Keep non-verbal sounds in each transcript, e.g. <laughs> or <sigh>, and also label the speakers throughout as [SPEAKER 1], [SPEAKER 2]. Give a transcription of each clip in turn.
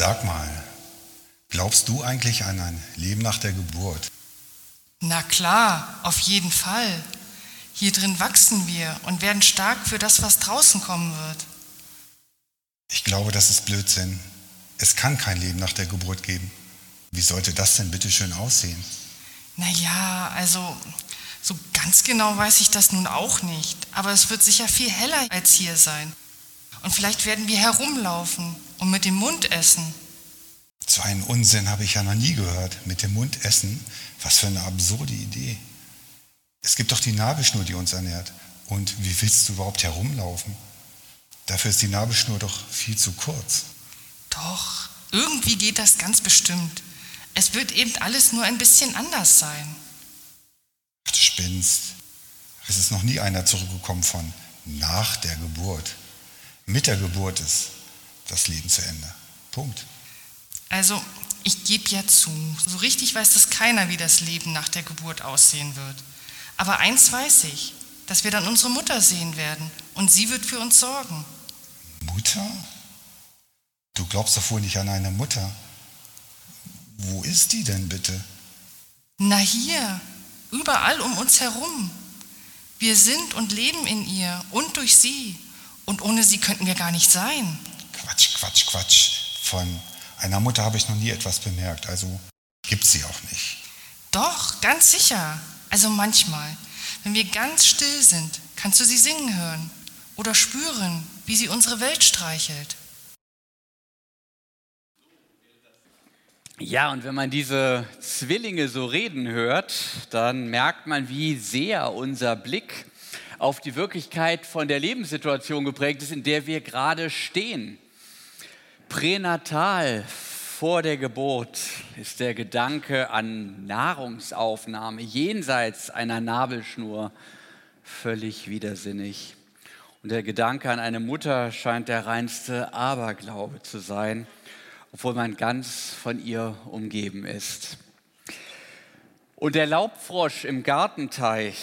[SPEAKER 1] Sag mal, glaubst du eigentlich an ein Leben nach der Geburt?
[SPEAKER 2] Na klar, auf jeden Fall. Hier drin wachsen wir und werden stark für das, was draußen kommen wird.
[SPEAKER 1] Ich glaube, das ist Blödsinn. Es kann kein Leben nach der Geburt geben. Wie sollte das denn bitte schön aussehen?
[SPEAKER 2] Naja, also so ganz genau weiß ich das nun auch nicht. Aber es wird sicher viel heller als hier sein. Und vielleicht werden wir herumlaufen und mit dem Mund essen.
[SPEAKER 1] So einen Unsinn habe ich ja noch nie gehört. Mit dem Mund essen? Was für eine absurde Idee. Es gibt doch die Nabelschnur, die uns ernährt. Und wie willst du überhaupt herumlaufen? Dafür ist die Nabelschnur doch viel zu kurz.
[SPEAKER 2] Doch, irgendwie geht das ganz bestimmt. Es wird eben alles nur ein bisschen anders sein.
[SPEAKER 1] Ach, du spinnst. Es ist noch nie einer zurückgekommen von nach der Geburt. Mit der Geburt ist das Leben zu Ende. Punkt.
[SPEAKER 2] Also, ich gebe ja zu, so richtig weiß das keiner, wie das Leben nach der Geburt aussehen wird. Aber eins weiß ich, dass wir dann unsere Mutter sehen werden und sie wird für uns sorgen.
[SPEAKER 1] Mutter? Du glaubst doch wohl nicht an eine Mutter. Wo ist die denn bitte?
[SPEAKER 2] Na hier, überall um uns herum. Wir sind und leben in ihr und durch sie. Und ohne sie könnten wir gar nicht sein.
[SPEAKER 1] Quatsch, Quatsch, Quatsch. Von einer Mutter habe ich noch nie etwas bemerkt. Also gibt sie auch nicht.
[SPEAKER 2] Doch, ganz sicher. Also manchmal, wenn wir ganz still sind, kannst du sie singen hören oder spüren, wie sie unsere Welt streichelt.
[SPEAKER 3] Ja, und wenn man diese Zwillinge so reden hört, dann merkt man, wie sehr unser Blick auf die Wirklichkeit von der Lebenssituation geprägt ist, in der wir gerade stehen. Pränatal vor der Geburt ist der Gedanke an Nahrungsaufnahme jenseits einer Nabelschnur völlig widersinnig. Und der Gedanke an eine Mutter scheint der reinste Aberglaube zu sein obwohl man ganz von ihr umgeben ist. Und der Laubfrosch im Gartenteich,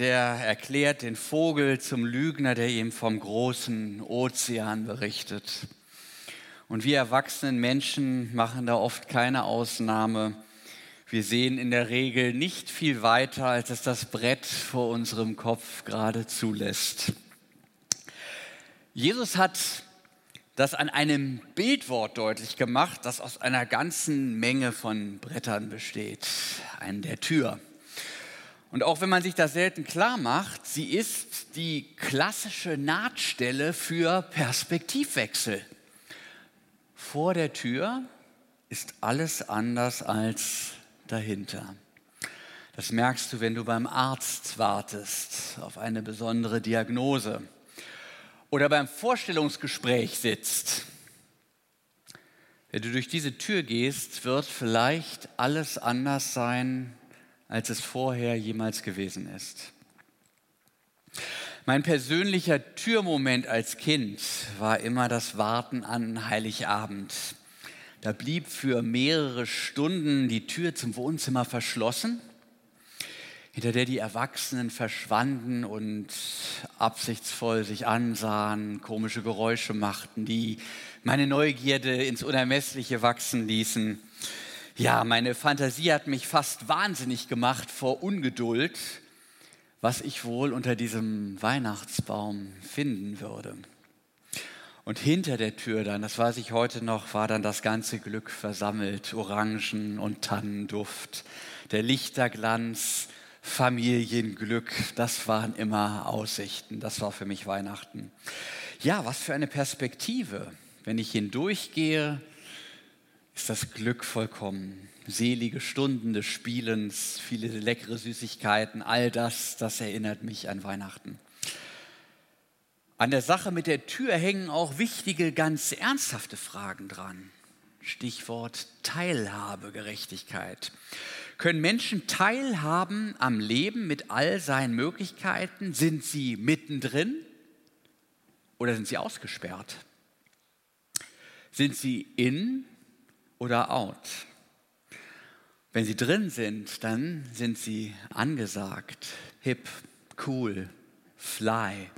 [SPEAKER 3] der erklärt den Vogel zum Lügner, der ihm vom großen Ozean berichtet. Und wir erwachsenen Menschen machen da oft keine Ausnahme. Wir sehen in der Regel nicht viel weiter, als es das Brett vor unserem Kopf gerade zulässt. Jesus hat das an einem Bildwort deutlich gemacht, das aus einer ganzen Menge von Brettern besteht, an der Tür. Und auch wenn man sich das selten klar macht, sie ist die klassische Nahtstelle für Perspektivwechsel. Vor der Tür ist alles anders als dahinter. Das merkst du, wenn du beim Arzt wartest auf eine besondere Diagnose oder beim Vorstellungsgespräch sitzt, wenn du durch diese Tür gehst, wird vielleicht alles anders sein, als es vorher jemals gewesen ist. Mein persönlicher Türmoment als Kind war immer das Warten an Heiligabend. Da blieb für mehrere Stunden die Tür zum Wohnzimmer verschlossen hinter der die Erwachsenen verschwanden und absichtsvoll sich ansahen, komische Geräusche machten, die meine Neugierde ins Unermessliche wachsen ließen. Ja, meine Fantasie hat mich fast wahnsinnig gemacht vor Ungeduld, was ich wohl unter diesem Weihnachtsbaum finden würde. Und hinter der Tür dann, das weiß ich heute noch, war dann das ganze Glück versammelt, Orangen und Tannenduft, der Lichterglanz, Familienglück, das waren immer Aussichten, das war für mich Weihnachten. Ja, was für eine Perspektive. Wenn ich hindurchgehe, ist das Glück vollkommen. Selige Stunden des Spielens, viele leckere Süßigkeiten, all das, das erinnert mich an Weihnachten. An der Sache mit der Tür hängen auch wichtige, ganz ernsthafte Fragen dran. Stichwort Teilhabegerechtigkeit. Können Menschen teilhaben am Leben mit all seinen Möglichkeiten? Sind sie mittendrin oder sind sie ausgesperrt? Sind sie in oder out? Wenn sie drin sind, dann sind sie angesagt, hip, cool, fly.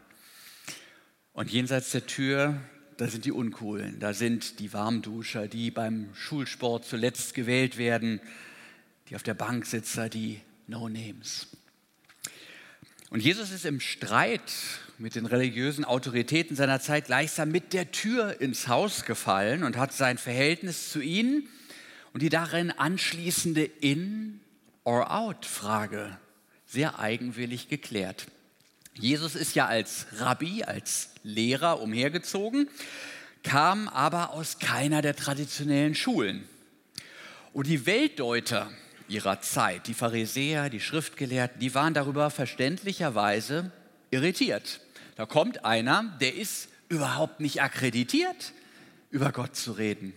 [SPEAKER 3] Und jenseits der Tür, da sind die Uncoolen, da sind die Warmduscher, die beim Schulsport zuletzt gewählt werden, die auf der Bank sitzen, die No-Names. Und Jesus ist im Streit mit den religiösen Autoritäten seiner Zeit gleichsam mit der Tür ins Haus gefallen und hat sein Verhältnis zu ihnen und die darin anschließende In- or Out-Frage sehr eigenwillig geklärt. Jesus ist ja als Rabbi, als Lehrer umhergezogen, kam aber aus keiner der traditionellen Schulen. Und die Weltdeuter ihrer Zeit, die Pharisäer, die Schriftgelehrten, die waren darüber verständlicherweise irritiert. Da kommt einer, der ist überhaupt nicht akkreditiert, über Gott zu reden.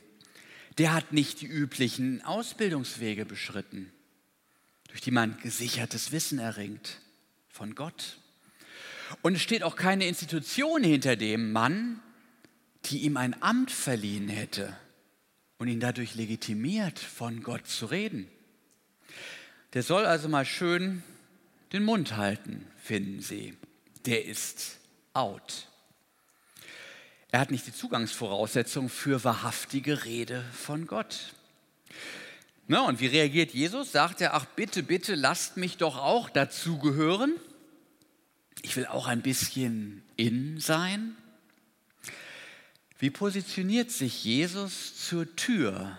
[SPEAKER 3] Der hat nicht die üblichen Ausbildungswege beschritten, durch die man gesichertes Wissen erringt von Gott. Und es steht auch keine Institution hinter dem Mann, die ihm ein Amt verliehen hätte und ihn dadurch legitimiert, von Gott zu reden. Der soll also mal schön den Mund halten, finden Sie. Der ist out. Er hat nicht die Zugangsvoraussetzung für wahrhaftige Rede von Gott. Na, und wie reagiert Jesus? Sagt er, ach bitte, bitte, lasst mich doch auch dazugehören. Ich will auch ein bisschen in sein. Wie positioniert sich Jesus zur Tür,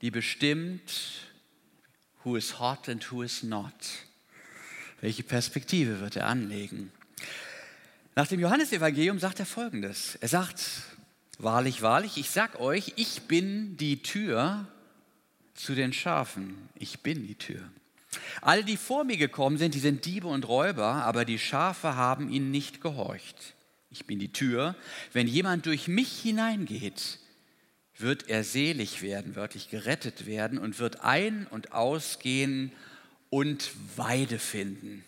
[SPEAKER 3] die bestimmt, who is hot and who is not? Welche Perspektive wird er anlegen? Nach dem Johannesevangelium sagt er folgendes. Er sagt, wahrlich, wahrlich, ich sag euch, ich bin die Tür zu den Schafen. Ich bin die Tür. Alle, die vor mir gekommen sind, die sind Diebe und Räuber, aber die Schafe haben ihnen nicht gehorcht. Ich bin die Tür. Wenn jemand durch mich hineingeht, wird er selig werden, wörtlich gerettet werden und wird ein- und ausgehen und Weide finden.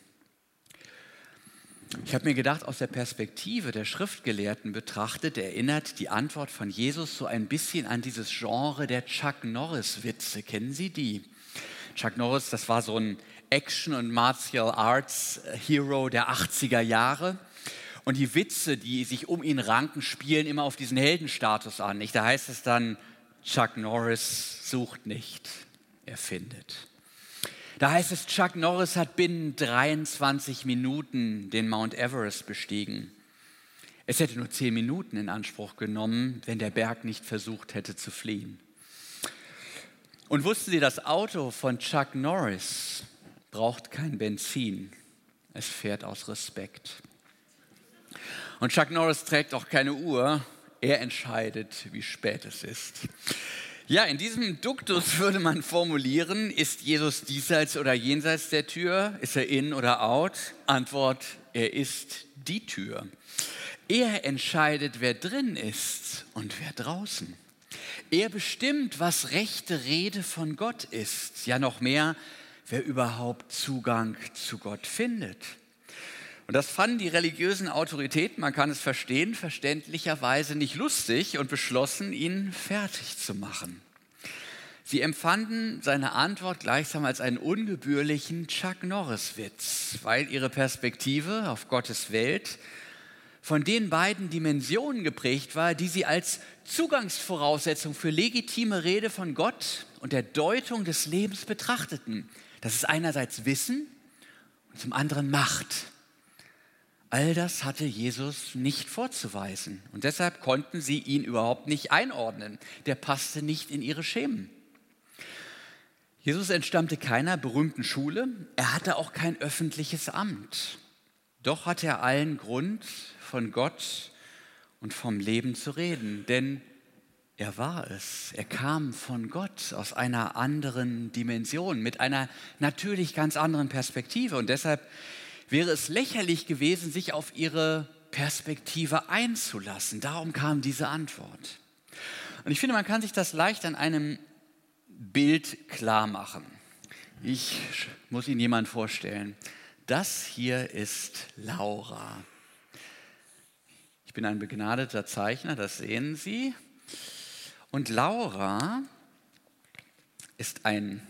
[SPEAKER 3] Ich habe mir gedacht, aus der Perspektive der Schriftgelehrten betrachtet, erinnert die Antwort von Jesus so ein bisschen an dieses Genre der Chuck Norris-Witze. Kennen Sie die? Chuck Norris, das war so ein Action- und Martial Arts-Hero der 80er Jahre. Und die Witze, die sich um ihn ranken, spielen immer auf diesen Heldenstatus an. Nicht? Da heißt es dann, Chuck Norris sucht nicht, er findet. Da heißt es, Chuck Norris hat binnen 23 Minuten den Mount Everest bestiegen. Es hätte nur 10 Minuten in Anspruch genommen, wenn der Berg nicht versucht hätte zu fliehen. Und wussten Sie, das Auto von Chuck Norris braucht kein Benzin. Es fährt aus Respekt. Und Chuck Norris trägt auch keine Uhr. Er entscheidet, wie spät es ist. Ja, in diesem Duktus <laughs> würde man formulieren, ist Jesus diesseits oder jenseits der Tür? Ist er in oder out? Antwort, er ist die Tür. Er entscheidet, wer drin ist und wer draußen. Er bestimmt, was rechte Rede von Gott ist. Ja, noch mehr, wer überhaupt Zugang zu Gott findet. Und das fanden die religiösen Autoritäten, man kann es verstehen, verständlicherweise nicht lustig und beschlossen, ihn fertig zu machen. Sie empfanden seine Antwort gleichsam als einen ungebührlichen Chuck Norris-Witz, weil ihre Perspektive auf Gottes Welt von den beiden Dimensionen geprägt war, die sie als Zugangsvoraussetzung für legitime Rede von Gott und der Deutung des Lebens betrachteten. Das ist einerseits Wissen und zum anderen Macht. All das hatte Jesus nicht vorzuweisen und deshalb konnten sie ihn überhaupt nicht einordnen. Der passte nicht in ihre Schemen. Jesus entstammte keiner berühmten Schule, er hatte auch kein öffentliches Amt. Doch hatte er allen Grund, von Gott und vom Leben zu reden, denn er war es. Er kam von Gott aus einer anderen Dimension, mit einer natürlich ganz anderen Perspektive. Und deshalb wäre es lächerlich gewesen, sich auf ihre Perspektive einzulassen. Darum kam diese Antwort. Und ich finde, man kann sich das leicht an einem Bild klar machen. Ich muss Ihnen jemand vorstellen. Das hier ist Laura. Ich bin ein begnadeter Zeichner, das sehen Sie. Und Laura ist ein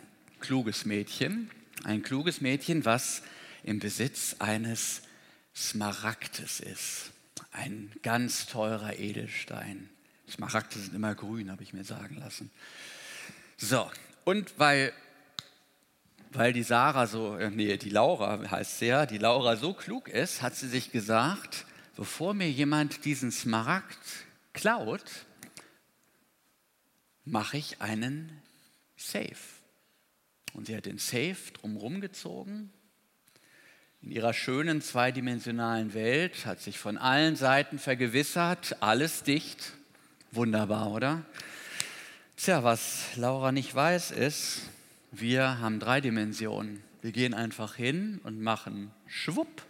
[SPEAKER 3] kluges Mädchen, ein kluges Mädchen, was im Besitz eines Smaragdes ist. Ein ganz teurer Edelstein. Smaragde sind immer grün, habe ich mir sagen lassen. So, und weil, weil die Sarah so, äh, nee, die Laura heißt sie ja, die Laura so klug ist, hat sie sich gesagt, bevor mir jemand diesen Smaragd klaut, mache ich einen Safe. Und sie hat den Safe drumherum gezogen. In ihrer schönen zweidimensionalen Welt hat sich von allen Seiten vergewissert, alles dicht. Wunderbar, oder? Tja, was Laura nicht weiß, ist, wir haben drei Dimensionen. Wir gehen einfach hin und machen Schwupp.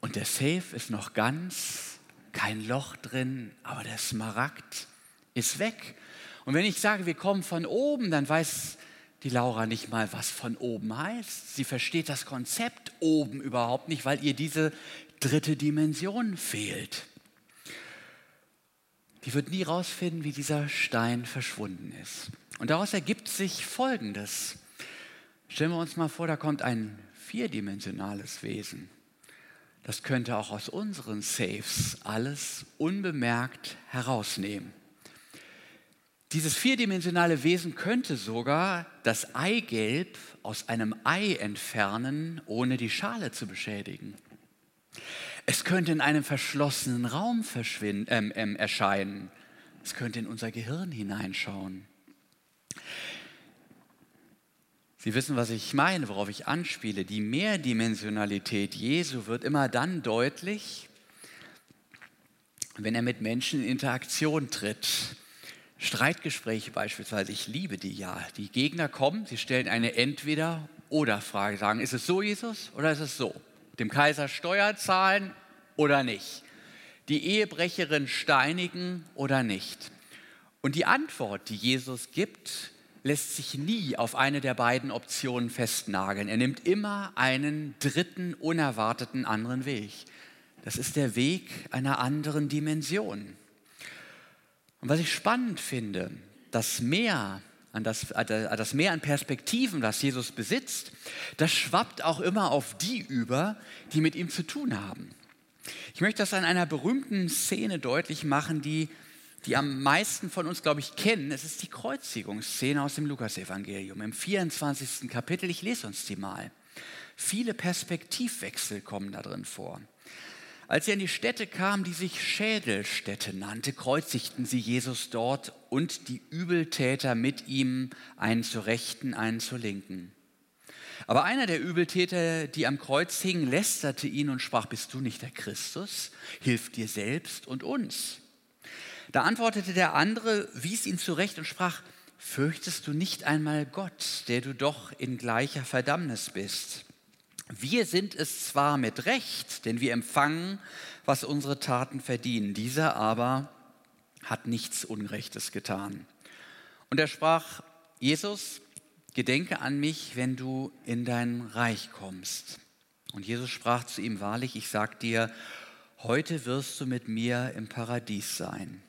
[SPEAKER 3] Und der Safe ist noch ganz, kein Loch drin, aber der Smaragd ist weg. Und wenn ich sage, wir kommen von oben, dann weiß die Laura nicht mal, was von oben heißt. Sie versteht das Konzept oben überhaupt nicht, weil ihr diese dritte Dimension fehlt. Die wird nie rausfinden, wie dieser Stein verschwunden ist. Und daraus ergibt sich Folgendes. Stellen wir uns mal vor, da kommt ein vierdimensionales Wesen. Das könnte auch aus unseren Safes alles unbemerkt herausnehmen. Dieses vierdimensionale Wesen könnte sogar das Eigelb aus einem Ei entfernen, ohne die Schale zu beschädigen. Es könnte in einem verschlossenen Raum ähm, ähm, erscheinen. Es könnte in unser Gehirn hineinschauen. Sie wissen, was ich meine, worauf ich anspiele. Die Mehrdimensionalität Jesu wird immer dann deutlich, wenn er mit Menschen in Interaktion tritt. Streitgespräche beispielsweise, ich liebe die ja. Die Gegner kommen, sie stellen eine Entweder-Oder-Frage, sagen, ist es so, Jesus, oder ist es so? Dem Kaiser Steuer zahlen oder nicht? Die Ehebrecherin steinigen oder nicht? Und die Antwort, die Jesus gibt, lässt sich nie auf eine der beiden Optionen festnageln. Er nimmt immer einen dritten, unerwarteten anderen Weg. Das ist der Weg einer anderen Dimension. Und was ich spannend finde, das Meer, an das, das Meer an Perspektiven, das Jesus besitzt, das schwappt auch immer auf die über, die mit ihm zu tun haben. Ich möchte das an einer berühmten Szene deutlich machen, die, die am meisten von uns, glaube ich, kennen. Es ist die Kreuzigungsszene aus dem Lukasevangelium im 24. Kapitel. Ich lese uns die mal. Viele Perspektivwechsel kommen da drin vor. Als sie an die Stätte kamen, die sich Schädelstätte nannte, kreuzigten sie Jesus dort und die Übeltäter mit ihm, einen zur Rechten, einen zur Linken. Aber einer der Übeltäter, die am Kreuz hingen, lästerte ihn und sprach, bist du nicht der Christus? Hilf dir selbst und uns. Da antwortete der andere, wies ihn zurecht und sprach, fürchtest du nicht einmal Gott, der du doch in gleicher Verdammnis bist? Wir sind es zwar mit Recht, denn wir empfangen, was unsere Taten verdienen. Dieser aber hat nichts Unrechtes getan. Und er sprach, Jesus, gedenke an mich, wenn du in dein Reich kommst. Und Jesus sprach zu ihm, wahrlich, ich sag dir, heute wirst du mit mir im Paradies sein.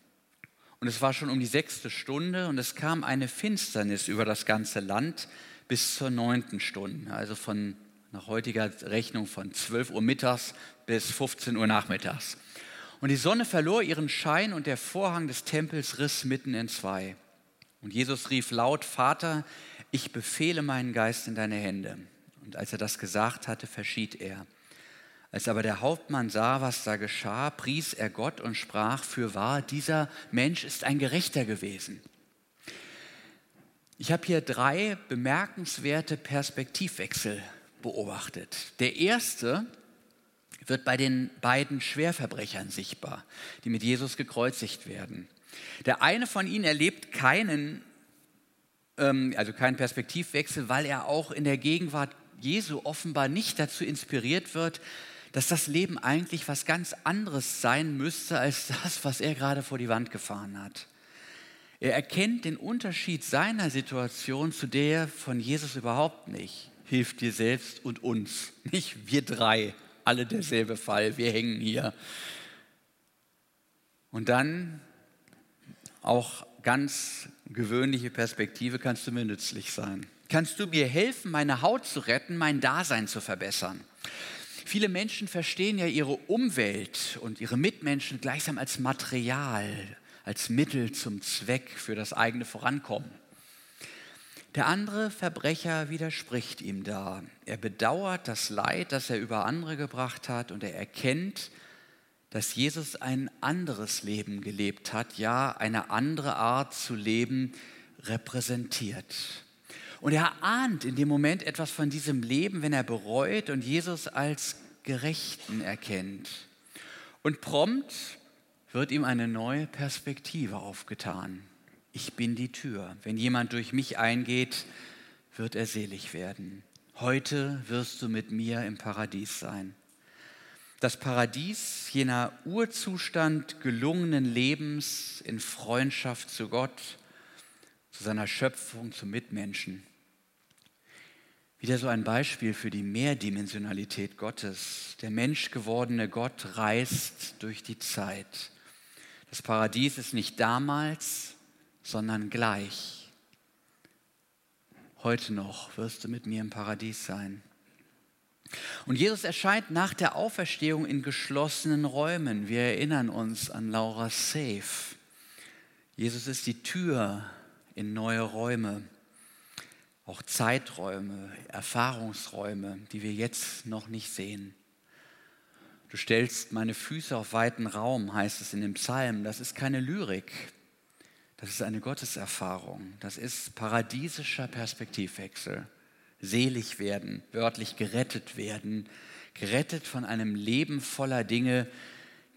[SPEAKER 3] Und es war schon um die sechste Stunde und es kam eine Finsternis über das ganze Land bis zur neunten Stunde, also von nach heutiger Rechnung von 12 Uhr mittags bis 15 Uhr nachmittags. Und die Sonne verlor ihren Schein und der Vorhang des Tempels riss mitten in zwei. Und Jesus rief laut, Vater, ich befehle meinen Geist in deine Hände. Und als er das gesagt hatte, verschied er. Als aber der Hauptmann sah, was da geschah, pries er Gott und sprach, für wahr, dieser Mensch ist ein Gerechter gewesen. Ich habe hier drei bemerkenswerte Perspektivwechsel beobachtet. Der erste wird bei den beiden Schwerverbrechern sichtbar, die mit Jesus gekreuzigt werden. Der eine von ihnen erlebt keinen, ähm, also keinen Perspektivwechsel, weil er auch in der Gegenwart Jesu offenbar nicht dazu inspiriert wird, dass das Leben eigentlich was ganz anderes sein müsste als das, was er gerade vor die Wand gefahren hat. Er erkennt den Unterschied seiner Situation zu der von Jesus überhaupt nicht hilft dir selbst und uns. Nicht wir drei, alle derselbe Fall, wir hängen hier. Und dann auch ganz gewöhnliche Perspektive, kannst du mir nützlich sein. Kannst du mir helfen, meine Haut zu retten, mein Dasein zu verbessern? Viele Menschen verstehen ja ihre Umwelt und ihre Mitmenschen gleichsam als Material. als Mittel zum Zweck für das eigene Vorankommen. Der andere Verbrecher widerspricht ihm da. Er bedauert das Leid, das er über andere gebracht hat und er erkennt, dass Jesus ein anderes Leben gelebt hat, ja eine andere Art zu leben repräsentiert. Und er ahnt in dem Moment etwas von diesem Leben, wenn er bereut und Jesus als Gerechten erkennt. Und prompt wird ihm eine neue Perspektive aufgetan. Ich bin die Tür. Wenn jemand durch mich eingeht, wird er selig werden. Heute wirst du mit mir im Paradies sein. Das Paradies jener Urzustand gelungenen Lebens in Freundschaft zu Gott, zu seiner Schöpfung, zu Mitmenschen. Wieder so ein Beispiel für die Mehrdimensionalität Gottes. Der menschgewordene Gott reist durch die Zeit. Das Paradies ist nicht damals, sondern gleich. Heute noch wirst du mit mir im Paradies sein. Und Jesus erscheint nach der Auferstehung in geschlossenen Räumen. Wir erinnern uns an Laura Safe. Jesus ist die Tür in neue Räume auch Zeiträume, Erfahrungsräume, die wir jetzt noch nicht sehen. Du stellst meine Füße auf weiten Raum, heißt es in dem Psalm. Das ist keine Lyrik, das ist eine Gotteserfahrung. Das ist paradiesischer Perspektivwechsel. Selig werden, wörtlich gerettet werden, gerettet von einem Leben voller Dinge,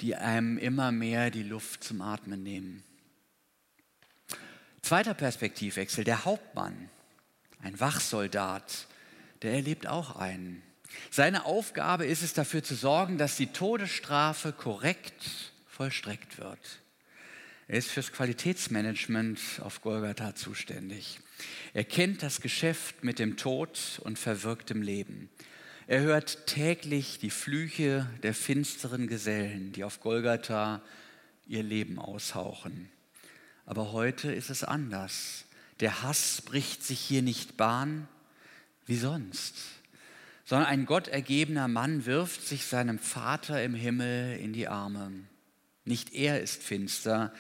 [SPEAKER 3] die einem immer mehr die Luft zum Atmen nehmen. Zweiter Perspektivwechsel, der Hauptmann ein Wachsoldat, der erlebt auch einen. Seine Aufgabe ist es dafür zu sorgen, dass die Todesstrafe korrekt vollstreckt wird. Er ist fürs Qualitätsmanagement auf Golgatha zuständig. Er kennt das Geschäft mit dem Tod und verwirktem Leben. Er hört täglich die Flüche der finsteren Gesellen, die auf Golgatha ihr Leben aushauchen. Aber heute ist es anders. Der Hass bricht sich hier nicht Bahn wie sonst, sondern ein gottergebener Mann wirft sich seinem Vater im Himmel in die Arme. Nicht er ist finster,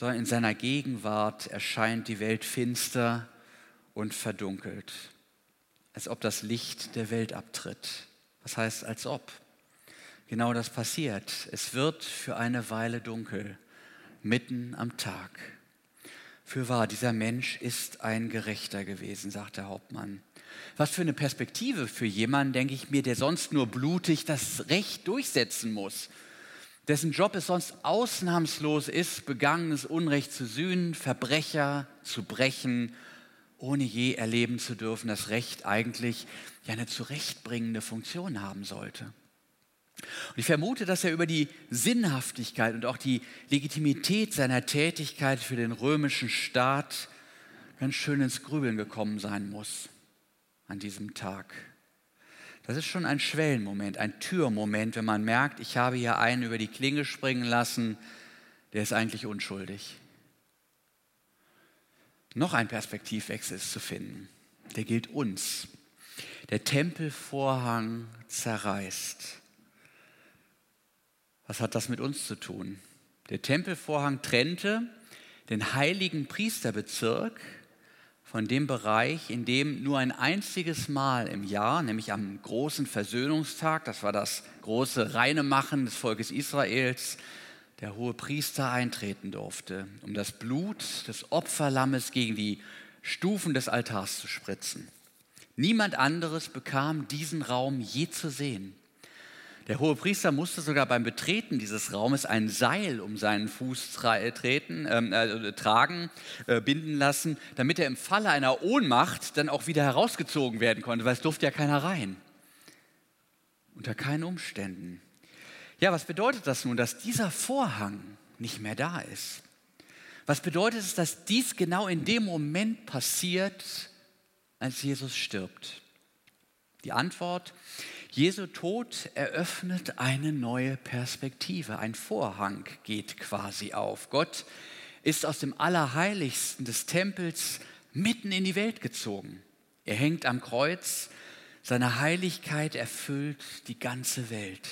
[SPEAKER 3] sondern in seiner Gegenwart erscheint die Welt finster und verdunkelt, als ob das Licht der Welt abtritt. Was heißt als ob? Genau das passiert. Es wird für eine Weile dunkel, mitten am Tag. Für wahr, dieser Mensch ist ein Gerechter gewesen, sagt der Hauptmann. Was für eine Perspektive für jemanden, denke ich mir, der sonst nur blutig das Recht durchsetzen muss, dessen Job es sonst ausnahmslos ist, begangenes Unrecht zu sühnen, Verbrecher zu brechen, ohne je erleben zu dürfen, dass Recht eigentlich ja eine zurechtbringende Funktion haben sollte. Und ich vermute, dass er über die Sinnhaftigkeit und auch die Legitimität seiner Tätigkeit für den römischen Staat ganz schön ins Grübeln gekommen sein muss an diesem Tag. Das ist schon ein Schwellenmoment, ein Türmoment, wenn man merkt, ich habe hier einen über die Klinge springen lassen, der ist eigentlich unschuldig. Noch ein Perspektivwechsel ist zu finden. Der gilt uns. Der Tempelvorhang zerreißt. Was hat das mit uns zu tun? Der Tempelvorhang trennte den heiligen Priesterbezirk von dem Bereich, in dem nur ein einziges Mal im Jahr, nämlich am großen Versöhnungstag, das war das große Reinemachen des Volkes Israels, der hohe Priester eintreten durfte, um das Blut des Opferlammes gegen die Stufen des Altars zu spritzen. Niemand anderes bekam diesen Raum je zu sehen. Der hohe Priester musste sogar beim Betreten dieses Raumes ein Seil um seinen Fuß treten, ähm, äh, tragen, äh, binden lassen, damit er im Falle einer Ohnmacht dann auch wieder herausgezogen werden konnte, weil es durfte ja keiner rein. Unter keinen Umständen. Ja, was bedeutet das nun, dass dieser Vorhang nicht mehr da ist? Was bedeutet es, dass dies genau in dem Moment passiert, als Jesus stirbt? Die Antwort, Jesu Tod eröffnet eine neue Perspektive. Ein Vorhang geht quasi auf. Gott ist aus dem Allerheiligsten des Tempels mitten in die Welt gezogen. Er hängt am Kreuz. Seine Heiligkeit erfüllt die ganze Welt.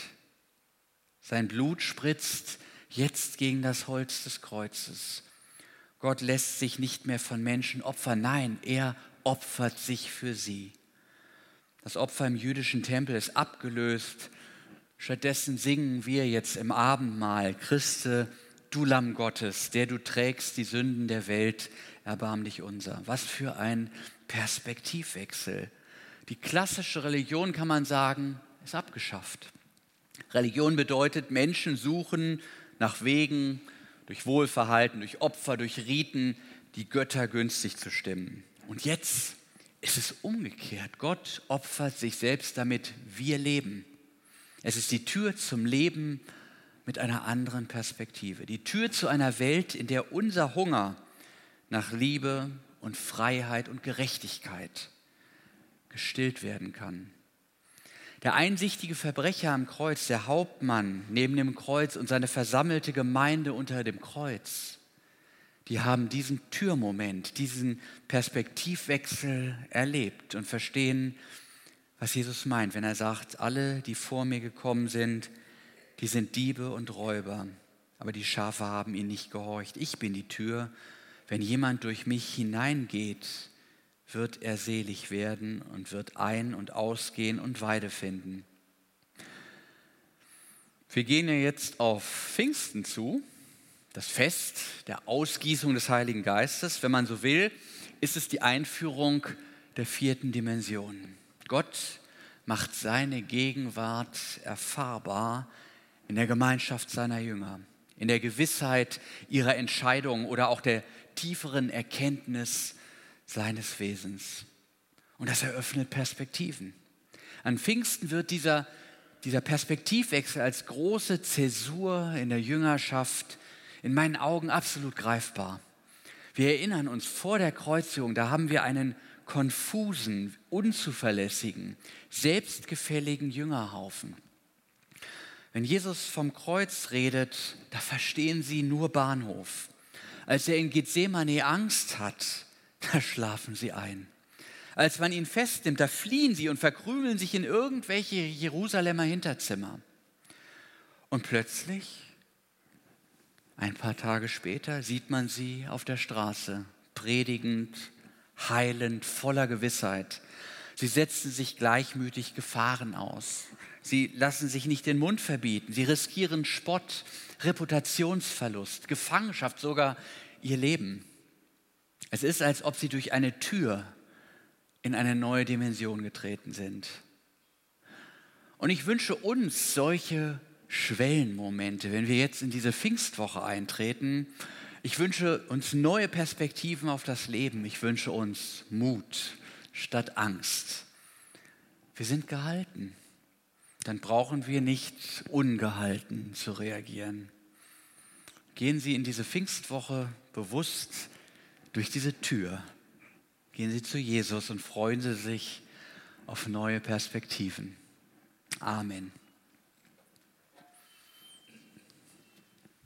[SPEAKER 3] Sein Blut spritzt jetzt gegen das Holz des Kreuzes. Gott lässt sich nicht mehr von Menschen opfern, nein, er opfert sich für sie. Das Opfer im jüdischen Tempel ist abgelöst. Stattdessen singen wir jetzt im Abendmahl, Christe, du Lamm Gottes, der du trägst die Sünden der Welt, erbarm dich unser. Was für ein Perspektivwechsel. Die klassische Religion, kann man sagen, ist abgeschafft. Religion bedeutet, Menschen suchen nach Wegen, durch Wohlverhalten, durch Opfer, durch Riten, die Götter günstig zu stimmen. Und jetzt ist es umgekehrt. Gott opfert sich selbst, damit wir leben. Es ist die Tür zum Leben mit einer anderen Perspektive. Die Tür zu einer Welt, in der unser Hunger nach Liebe und Freiheit und Gerechtigkeit gestillt werden kann. Der einsichtige Verbrecher am Kreuz, der Hauptmann neben dem Kreuz und seine versammelte Gemeinde unter dem Kreuz, die haben diesen Türmoment, diesen Perspektivwechsel erlebt und verstehen, was Jesus meint, wenn er sagt, alle, die vor mir gekommen sind, die sind Diebe und Räuber, aber die Schafe haben ihn nicht gehorcht. Ich bin die Tür. Wenn jemand durch mich hineingeht, wird er selig werden und wird ein- und ausgehen und Weide finden. Wir gehen ja jetzt auf Pfingsten zu, das Fest der Ausgießung des Heiligen Geistes. Wenn man so will, ist es die Einführung der vierten Dimension. Gott macht seine Gegenwart erfahrbar in der Gemeinschaft seiner Jünger, in der Gewissheit ihrer Entscheidung oder auch der tieferen Erkenntnis seines Wesens. Und das eröffnet Perspektiven. An Pfingsten wird dieser, dieser Perspektivwechsel als große Zäsur in der Jüngerschaft in meinen Augen absolut greifbar. Wir erinnern uns vor der Kreuzigung, da haben wir einen konfusen, unzuverlässigen, selbstgefälligen Jüngerhaufen. Wenn Jesus vom Kreuz redet, da verstehen sie nur Bahnhof. Als er in Gethsemane Angst hat, <laughs> da schlafen sie ein. Als man ihn festnimmt, da fliehen sie und verkrümeln sich in irgendwelche Jerusalemer Hinterzimmer. Und plötzlich, ein paar Tage später, sieht man sie auf der Straße, predigend, heilend, voller Gewissheit. Sie setzen sich gleichmütig Gefahren aus. Sie lassen sich nicht den Mund verbieten. Sie riskieren Spott, Reputationsverlust, Gefangenschaft, sogar ihr Leben. Es ist, als ob sie durch eine Tür in eine neue Dimension getreten sind. Und ich wünsche uns solche Schwellenmomente, wenn wir jetzt in diese Pfingstwoche eintreten. Ich wünsche uns neue Perspektiven auf das Leben. Ich wünsche uns Mut statt Angst. Wir sind gehalten. Dann brauchen wir nicht ungehalten zu reagieren. Gehen Sie in diese Pfingstwoche bewusst durch diese Tür gehen Sie zu Jesus und freuen Sie sich auf neue Perspektiven. Amen.